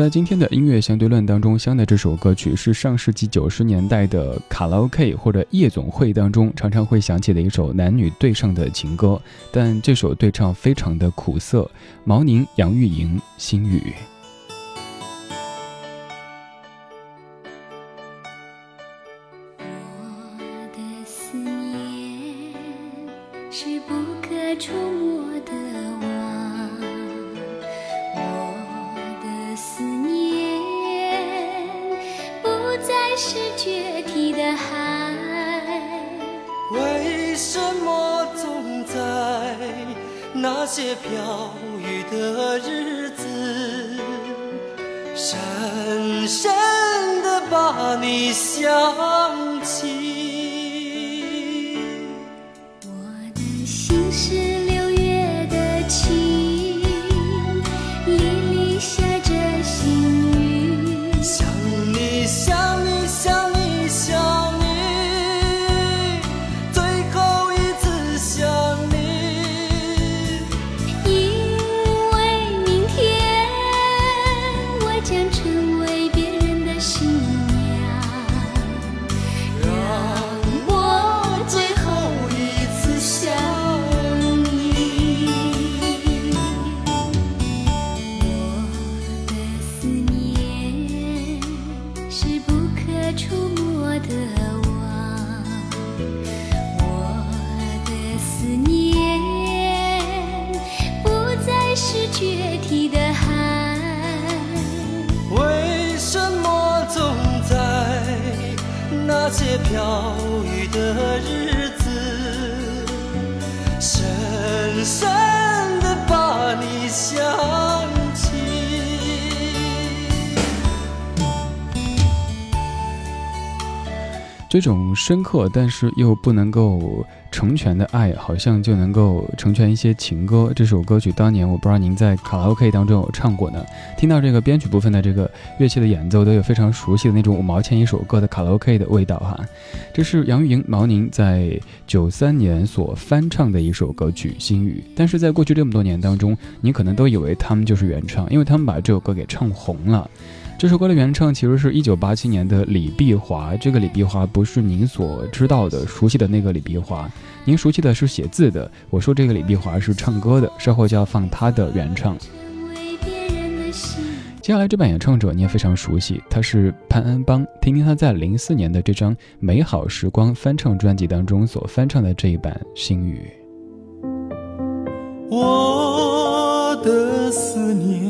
在今天的音乐相对论当中，香的这首歌曲是上世纪九十年代的卡拉 OK 或者夜总会当中常常会响起的一首男女对唱的情歌，但这首对唱非常的苦涩。毛宁、杨钰莹，《心雨。我的思念是不可触那》。些飘雨的日子，深深的把你想起。飘雨的日子，深深的把你想这种深刻，但是又不能够。成全的爱好像就能够成全一些情歌。这首歌曲当年我不知道您在卡拉 OK 当中有唱过呢。听到这个编曲部分的这个乐器的演奏，都有非常熟悉的那种五毛钱一首歌的卡拉 OK 的味道哈。这是杨钰莹、毛宁在九三年所翻唱的一首歌曲《心语》，但是在过去这么多年当中，你可能都以为他们就是原唱，因为他们把这首歌给唱红了。这首歌的原唱其实是一九八七年的李碧华，这个李碧华不是您所知道的、熟悉的那个李碧华，您熟悉的是写字的。我说这个李碧华是唱歌的，稍后就要放他的原唱。接下来这版演唱者你也非常熟悉，他是潘安邦，听听他在零四年的这张《美好时光》翻唱专辑当中所翻唱的这一版《心语》。我的思念。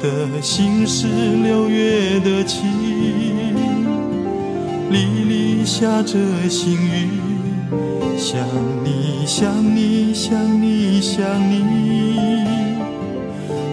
的心是六月的晴，沥沥下着细雨，想你想你想你想你，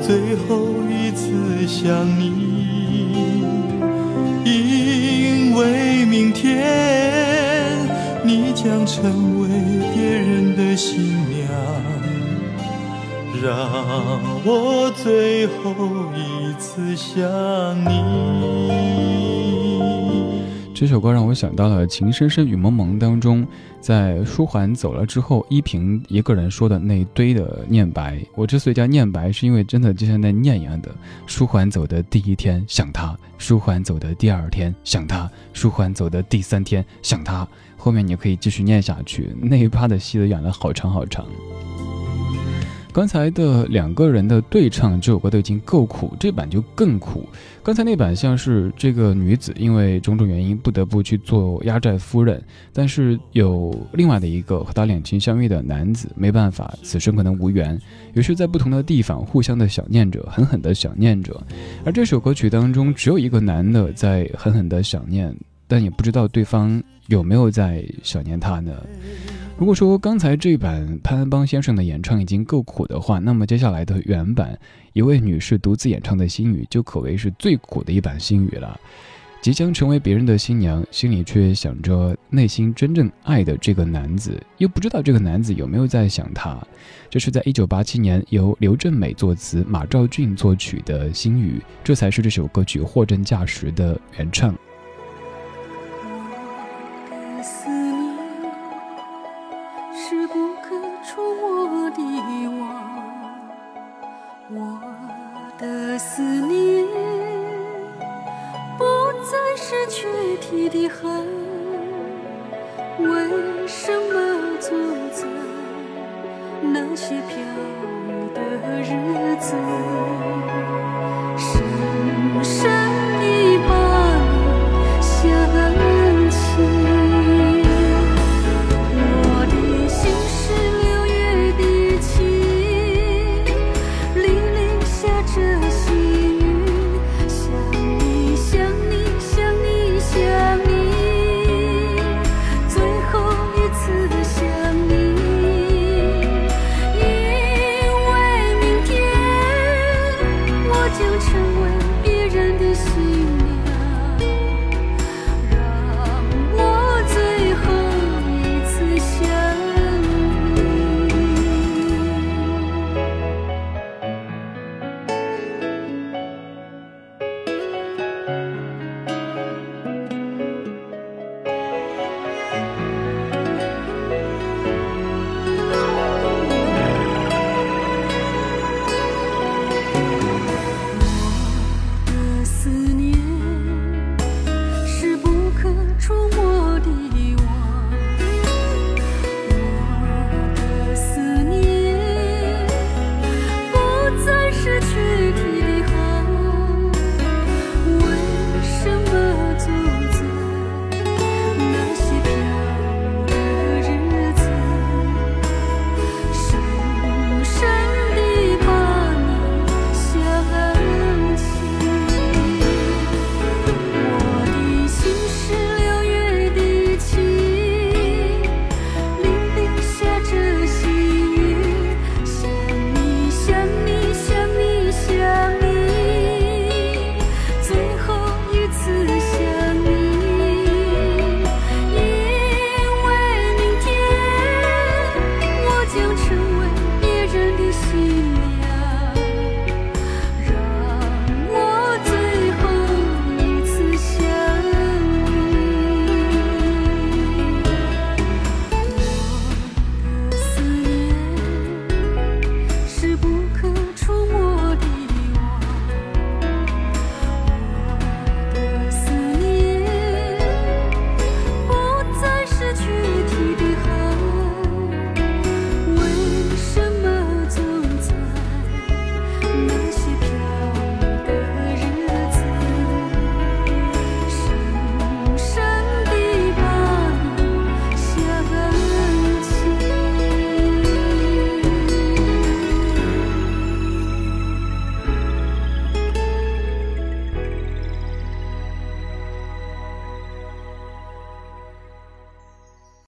最后一次想你，因为明天你将成为别人的新娘。让我最后一次想你。这首歌让我想到了《情深深雨蒙蒙当中，在舒缓走了之后，依萍一个人说的那一堆的念白。我之所以叫念白，是因为真的就像在念一样的。舒缓走的第一天想他，舒缓走的第二天想他，舒缓走的第三天想他。后面你可以继续念下去，那一趴的戏都演了好长好长。刚才的两个人的对唱，这首歌都已经够苦，这版就更苦。刚才那版像是这个女子因为种种原因不得不去做压寨夫人，但是有另外的一个和她两情相悦的男子，没办法，此生可能无缘，于是，在不同的地方互相的想念着，狠狠的想念着。而这首歌曲当中，只有一个男的在狠狠的想念，但也不知道对方有没有在想念他呢？如果说刚才这版潘安邦先生的演唱已经够苦的话，那么接下来的原版一位女士独自演唱的心语就可谓是最苦的一版心语了。即将成为别人的新娘，心里却想着内心真正爱的这个男子，又不知道这个男子有没有在想她。这是在一九八七年由刘振美作词、马兆骏作曲的心语，这才是这首歌曲货真价实的原唱。我的思念不再是决堤的海为什么总在那些飘雨的日子？